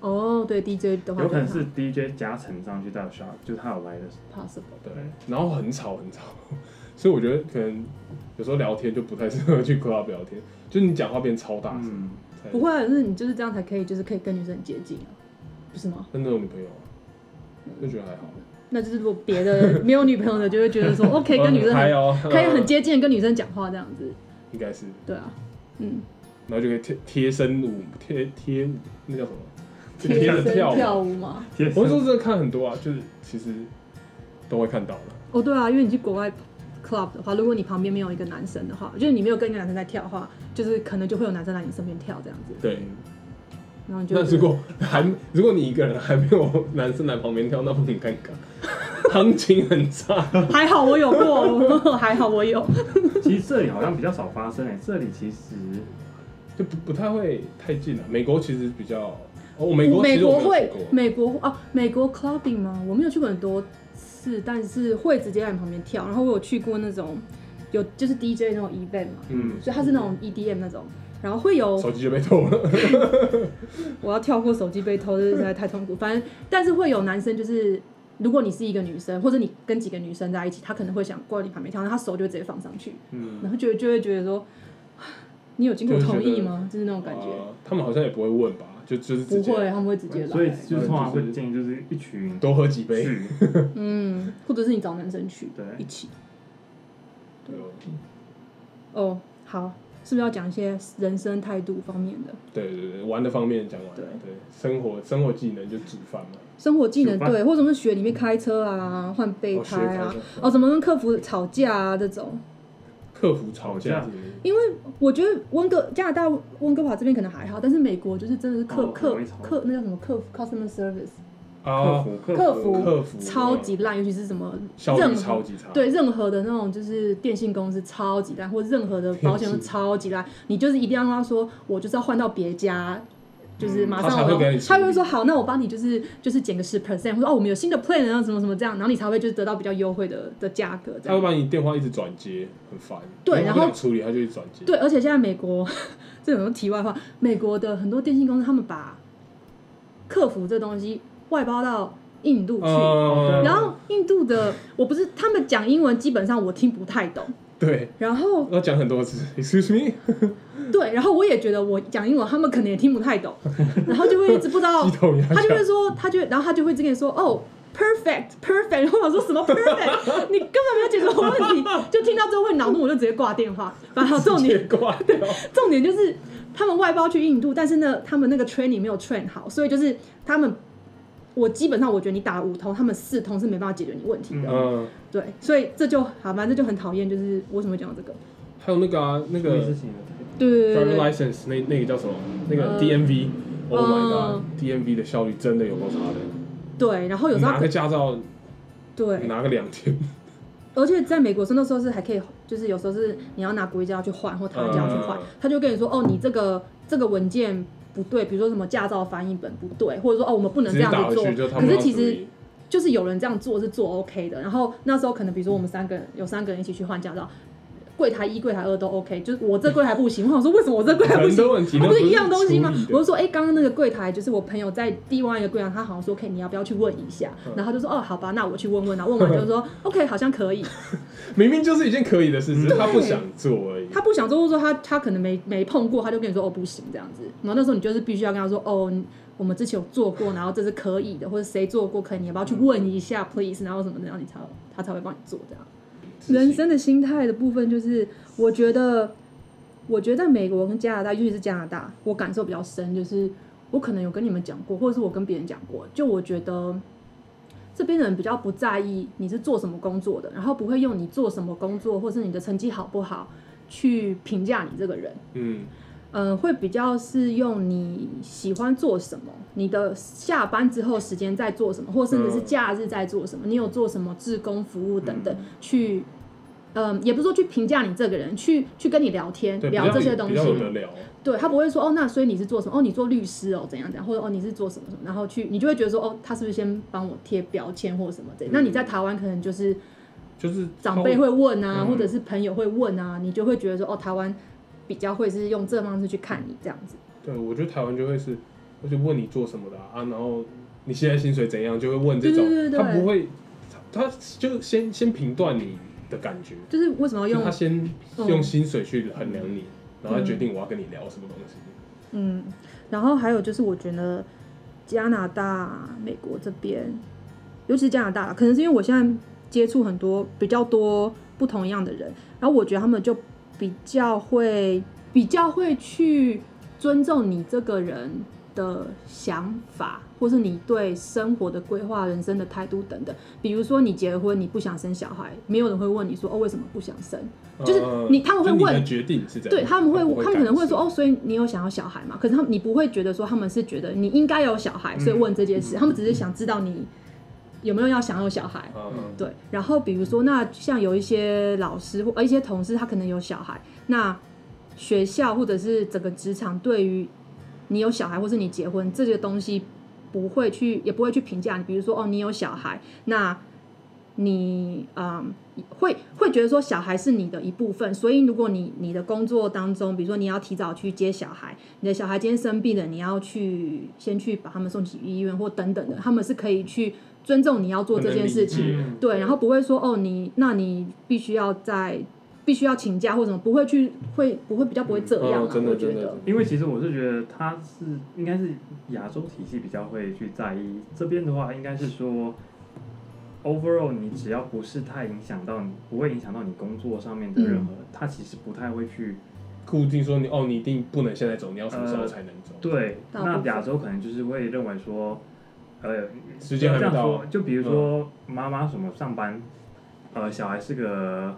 哦，对 DJ 的话，有可能是 DJ 加成上去到 shot，就是他有来的。possible。对，然后很吵很吵，所以我觉得可能有时候聊天就不太适合去 club 聊天，就是你讲话变超大声。嗯，不会啊，就是你就是这样才可以，就是可以跟女生很接近啊，不是吗？真的有女朋友啊，就觉得还好。那就是如果别的 没有女朋友的，就会觉得说，OK，跟女生很还哦，可以很接近跟女生讲话这样子，应该是，对啊，嗯，然后就可以贴贴身舞，贴贴那叫什么？就贴身跳舞。跳舞嘛。贴我是说真的看很多啊，就是其实都会看到的。哦，对啊，因为你去国外 club 的话，如果你旁边没有一个男生的话，就是你没有跟一个男生在跳的话，就是可能就会有男生来你身边跳这样子，对，然后你就那如果还如果你一个人还没有男生来旁边跳，那不很尴尬？行情很差。还好我有过，还好我有，其实这里好像比较少发生诶，这里其实就不不太会太近了、美国其实比较，哦，美国其美国会美国哦，美国 clubbing 吗？我没有去过很多次，但是会直接在你旁边跳。然后我有去过那种有就是 DJ 那种 event 嘛，嗯，所以它是那种 EDM 那种，然后会有手机就被偷了。我要跳过手机被偷，这实在太痛苦。反正但是会有男生就是。如果你是一个女生，或者你跟几个女生在一起，他可能会想过来你旁边跳，然后他手就直接放上去，嗯，然后就会就会觉得说，你有经过同意吗？就是那种感觉。呃他们好像也不会问吧，就就是直接不会，他们会直接来。所以就是通常会建议就是一群多喝几杯。嗯，或者是你找男生去对。一起。对。哦哦，好，是不是要讲一些人生态度方面的？对对对，玩的方面讲完了，对。对，生活生活技能就煮饭嘛，生活技能？对，或者是学里面开车啊，换备胎啊，哦，怎么跟客服吵架啊这种。客服吵架是是因为我觉得温哥加拿大温哥华这边可能还好，但是美国就是真的是客、哦客客那叫什么客服 customer service 客啊，服客服客服。超级烂，尤其是什么任何超级差，对任何的那种就是电信公司超级烂，或者任何的保险超级烂，你就是一定要跟他说，我就是要换到别家。就是马上我他他会说好，那我帮你就是就是减个十 percent，或者哦我们有新的 plan，然后什么什么这样，然后你才会就是得到比较优惠的的价格这样。他会把你电话一直转接，很烦。对然后处理他就一直转接。对，而且现在美国这种题外话，美国的很多电信公司他们把客服这东西外包到印度去，嗯然后印度的我不是他们讲英文，基本上我听不太懂。对，然后要讲很多次，excuse me，对，然后我也觉得我讲英文，他们可能也听不太懂，然后就会一直不知道他就会。说，他就然后他就会跟你说，哦，perfect perfect，然后我说什么 perfect，你根本没有解决我问题，就听到之后会恼怒，我就直接挂电话。然后重点直接挂掉。重点就是他们外包去印度，但是呢，他们那个 training 没有 train 好，所以就是他们。我基本上我觉得你打五通，他们四通是没办法解决你问题的，嗯，对，所以这就好，反正就很讨厌，就是为什么会讲到这个？还有那个啊，那个对对对 driver 对。对，license 那那个叫什么？那个呃 DMV，Oh my 嗯 god，DMV 的效率真的有够差的。对，然后有时候拿个驾照对，拿个两天，而且在美国是那时候是还可以，就是有时候是你要拿国际驾照去换或台湾驾照去换，嗯。他就跟你说哦，你这个这个文件不对，比如说什么驾照翻译本不对，或者说哦我们不能这样子做。可是其实就是有人这样做是做 OK 的。然后那时候可能比如说我们三个人有三个人一起去换驾照，柜台一、柜台二都 OK，就是我这柜台不行，我想说为什么我这柜台不行？不是一样东西吗我就说，哎、刚刚那个柜台就是我朋友在另外一个柜台，他好像说，可以，你要不要去问一下？嗯然后他就说，哦，好吧，那我去问问啊。问完就说，OK，好像可以。明明就是一件可以的事，只是他不想做而已。他不想做，或者说他他可能没没碰过，他就跟你说，哦，不行这样子。然后那时候你就是必须要跟他说，哦，我们之前有做过，然后这是可以的，或者谁做过可以，你要不要去问一下，please？然后什么的，然后你才他才会帮你做这样。人生的心态的部分，就是我觉得，我觉得在美国跟加拿大，尤其是加拿大，我感受比较深，就是我可能有跟你们讲过，或者是我跟别人讲过，就我觉得这边的人比较不在意你是做什么工作的，然后不会用你做什么工作，或是你的成绩好不好去评价你这个人。嗯，嗯，会比较是用你喜欢做什么，你的下班之后时间在做什么，或甚至是嗯假日在做什么，你有做什么志工服务等等，嗯去，嗯，也不是说去评价你这个人，去去跟你聊天，聊这些东西。对他不会说哦，那所以你是做什么？哦，你做律师哦，怎样怎样，或者哦你是做什么什么，然后去你就会觉得说哦，他是不是先帮我贴标签或什么的？那你在台湾可能就是就是长辈会问啊，嗯或者是朋友会问啊，你就会觉得说哦，台湾比较会是用这方式去看你这样子。对，我觉得台湾就会是，我就问你做什么的啊，啊然后你现在薪水怎样，就会问这种，对对对对他不会，他他就先先评断你的感觉，就是为什么要用他先嗯。用薪水去衡量你，然后他决定我要跟你聊什么东西。嗯，然后还有就是我觉得加拿大、美国这边，尤其是加拿大，可能是因为我现在接触很多比较多不同样的人，然后我觉得他们就比较会比较会去尊重你这个人的想法，或是你对生活的规划、人生的态度等等。比如说你结了婚，你不想生小孩，没有人会问你说哦为什么不想生，就是呃你他们会问你的决定是这样，对他们会，不他们可能会说哦，所以你有想要小孩嘛？可是他们你不会觉得说他们是觉得你应该有小孩，所以问这件事，他们只是想知道你有没有要想要小孩。嗯对，然后比如说，那像有一些老师或呃一些同事，他可能有小孩，那学校或者是整个职场对于你有小孩或是你结婚这些东西，不会去也不会去评价你。比如说哦，你有小孩，那你嗯会会觉得说小孩是你的一部分，所以如果你你的工作当中，比如说你要提早去接小孩，你的小孩今天生病了，你要去先去把他们送去医院或等等的，他们是可以去尊重你要做这件事情。对，然后不会说哦，你那你必须要在必须要请假或什么，不会去会不会比较不会这样、啊哦真的我觉得真的，因为其实我是觉得他是应该是亚洲体系比较会去在意，这边的话应该是说，overall 你只要不是太影响到你，不会影响到你工作上面的任何，他其实不太会去固定说你哦，你一定不能现在走，你要什么时候才能走？对。那亚洲可能就是会认为说，呃，时间还没到。这样说，就比如说妈妈什么上班，呃，小孩是个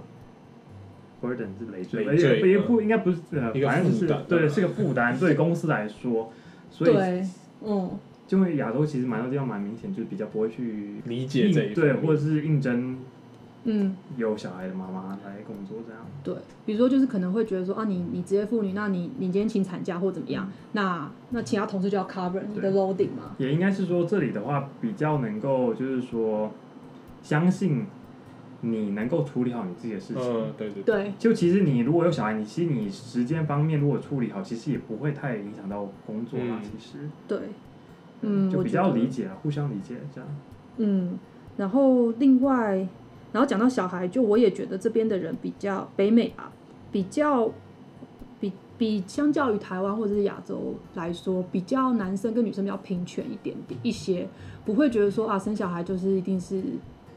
burden 是累赘，累赘而且也不应该不是呃，反正就是对是个负担，对公司来说，所以，嗯，就会亚洲其实蛮多地方蛮明显，就是比较不会去理解这一对，或者是应征嗯，有小孩的妈妈来工作这样。对，比如说就是可能会觉得说啊，你你职业妇女，那你你今天请产假或怎么样，那那其他同事就要 cover 你的 loading 嘛，也应该是说这里的话比较能够就是说相信你能够处理好你自己的事情。嗯，对对，对，就其实你如果有小孩，你其实你时间方面如果处理好，其实也不会太影响到工作啦。嗯。其实，对，嗯，就比较理解啊，互相理解这样。嗯，然后另外，然后讲到小孩，就我也觉得这边的人比较北美吧，比较比比相较于台湾或者是亚洲来说，比较男生跟女生比较平权一点点一些，不会觉得说啊生小孩就是一定是，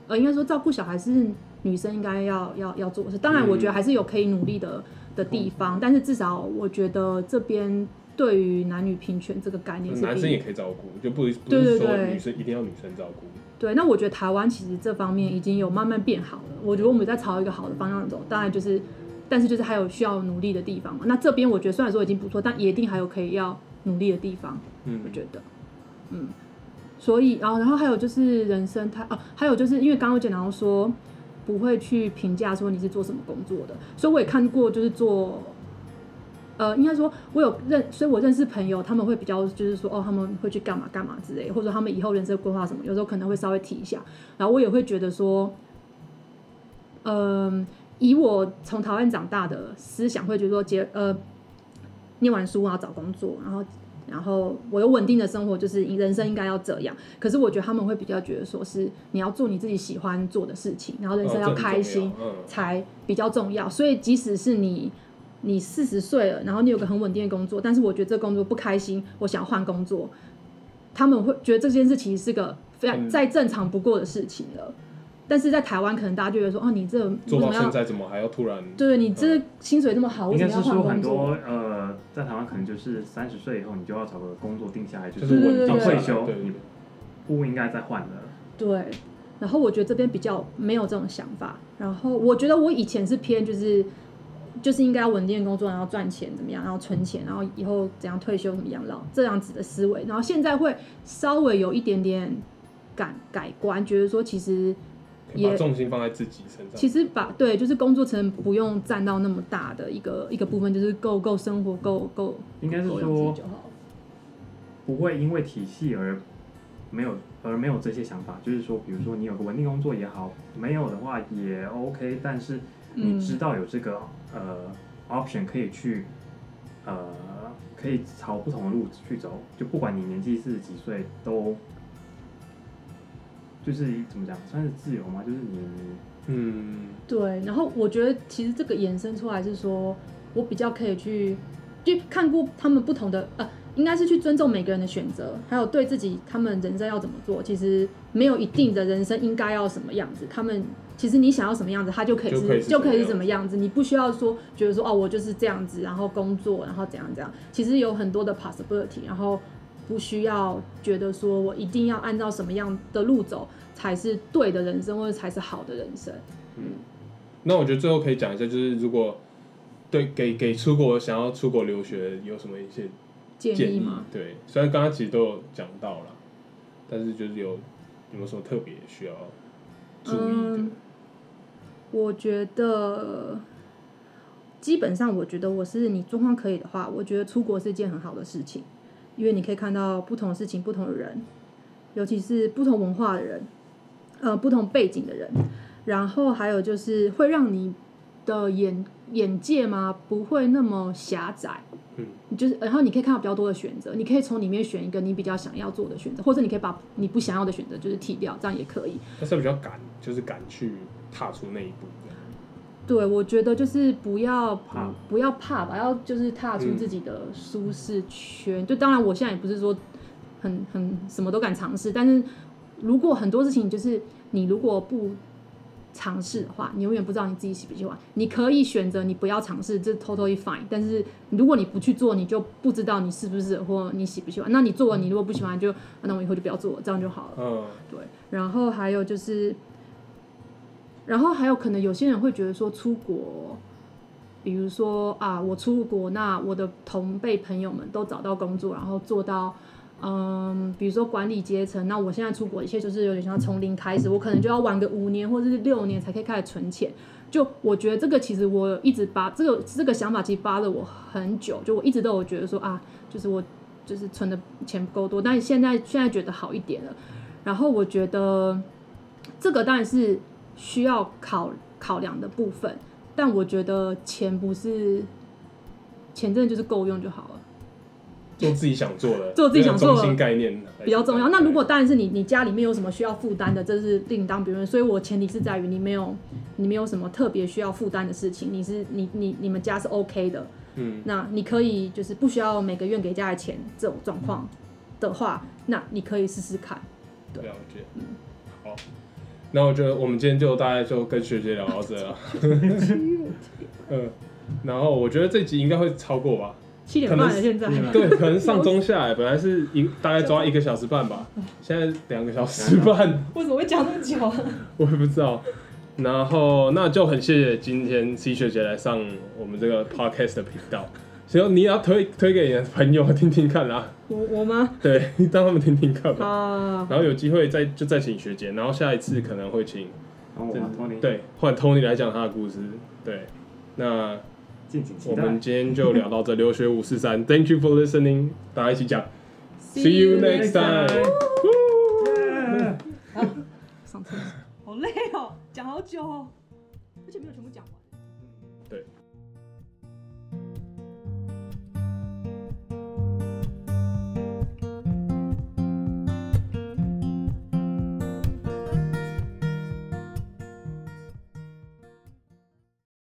呃，应该说照顾小孩是女生应该要要要做的事。当然，我觉得还是有可以努力的的地方，但是至少我觉得这边对于男女平权这个概念是男生也可以照顾，就不不对是说女生一定要女生照顾。对，那我觉得台湾其实这方面已经有慢慢变好了。我觉得我们在朝一个好的方向走，当然就是，但是就是还有需要努力的地方嘛。那这边我觉得虽然说已经不错，但也一定还有可以要努力的地方。嗯我觉得，嗯，所以然后然后还有就是人生态哦，还有就是因为刚刚我讲到说，不会去评价说你是做什么工作的。所以我也看过，就是做，呃，应该说我有认，所以我认识朋友，他们会比较就是说，哦，他们会去干嘛干嘛之类，或者说他们以后人生规划什么，有时候可能会稍微提一下。然后我也会觉得说，嗯、以我从台湾长大的思想，会觉得说结呃，念完书然后找工作，然后然后我有稳定的生活，就是人生应该要这样。可是我觉得他们会比较觉得说是你要做你自己喜欢做的事情，然后人生要开心才比较重要。所以即使是你你四十岁了，然后你有个很稳定的工作，但是我觉得这工作不开心，我想要换工作，他们会觉得这件事其实是个非常嗯再正常不过的事情了。但是在台湾，可能大家就觉得说，哦，你这为做到？现在怎么还要突然？对你这薪水这么好，为应什么要换该是说很工作多？呃，在台湾可能就是三十岁以后，你就要找个工作定下来，就就是稳定退休，对你不应该再换了。对，然后我觉得这边比较没有这种想法。然后我觉得我以前是偏就是就是应该要稳定的工作，然后赚钱怎么样，然后存钱，然后以后怎样退休怎么养老这样子的思维。然后现在会稍微有一点点改改观，觉得说其实也重心放在自己身上。其实把对就是工作成不用占到那么大的一个一个部分，就是够够生活够够应该是说。不会因为体系而没有而没有这些想法，就是说，比如说你有个稳定工作也好，没有的话也 OK，但是你嗯知道有这个、呃 option 可以去呃可以朝不同的路去走，就不管你年纪四十几岁都。就是怎么讲，算是自由吗？就是你嗯，对，然后我觉得其实这个衍生出来是说，我比较可以去就看过他们不同的呃，应该是去尊重每个人的选择，还有对自己他们人生要怎么做，其实没有一定的人生应该要什么样子，他们。其实你想要什么样子，他就可以就是可以是就可以是什么样子，你不需要说觉得说哦，我就是这样子，然后工作，然后怎样怎样。其实有很多的 possibility，然后不需要觉得说我一定要按照什么样的路走才是对的人生，或者才是好的人生。嗯那我觉得最后可以讲一下，就是如果对给给出国想要出国留学有什么一些建建议议吗？？对，虽然刚刚其实都有讲到了，但是就是有有没有什么特别需要注意的？嗯我觉得基本上，我觉得我是你状况可以的话，我觉得出国是一件很好的事情，因为你可以看到不同事情、不同的人，尤其是不同文化的人，呃，不同背景的人，然后还有就是会让你的眼眼界嘛不会那么狭窄。嗯，就是，然后你可以看到比较多的选择，你可以从里面选一个你比较想要做的选择，或者你可以把你不想要的选择就是剔掉，这样也可以。但是比较敢，就是敢去踏出那一步。对，我觉得就是不要怕不不要怕吧，要就是踏出自己的舒适圈。就当然，我现在也不是说很很什么都敢尝试，但是如果很多事情就是你如果不尝试的话，你永远不知道你自己喜不喜欢。你可以选择你不要尝试，这 totally fine。但是如果你不去做，你就不知道你是不是或你喜不喜欢。那你做了，你如果不喜欢，就那我以后就不要做，这样就好了。嗯，对，然后还有就是，然后还有可能有些人会觉得说出国，比如说啊，我出国，那我的同辈朋友们都找到工作，然后做到。嗯，比如说管理阶层，那我现在出国，一切就是有点像从零开始，我可能就要晚个五年或者是六年才可以开始存钱。就我觉得这个其实我一直把这个这个想法其实扒了我很久，就我一直都有觉得说啊，就是我就是存的钱不够多，但是现在现在觉得好一点了。然后我觉得这个当然是需要考考量的部分，但我觉得钱不是钱，真的就是够用就好了。做自己想做的，做自己想做的中心概念比较重要。那如果当然是你你家里面有什么需要负担的，这是另当别论。所以我前提是在于你没有你没有什么特别需要负担的事情，你是你你你们家是 OK 的，嗯，那你可以就是不需要每个月给家里钱这种状况的话，那你可以试试看。对了解，嗯好。那我觉得我们今天就大概就跟学姐聊到这了，嗯，然后我觉得这集应该会超过吧，七点半了，现在 对，可能上中下来本来是一大概抓一个小时半吧，现在两个小时半，为什么会讲那么久啊？我也不知道。然后那就很谢谢今天 C 学姐来上我们这个 podcast 的频道，所以，你也要推推给你的朋友听听看啦，我我吗？对，让他们听听看吧。啊，然后有机会再就再请学姐，然后下一次可能会请然后我 Tony 对，换 Tony 来讲他的故事。对，那敬请期待我们。今天就聊到这，留学五四三，Thank you for listening，大家一起讲，See you next time。上厕所，好累哦，讲好久哦，而且没有全部讲完。对。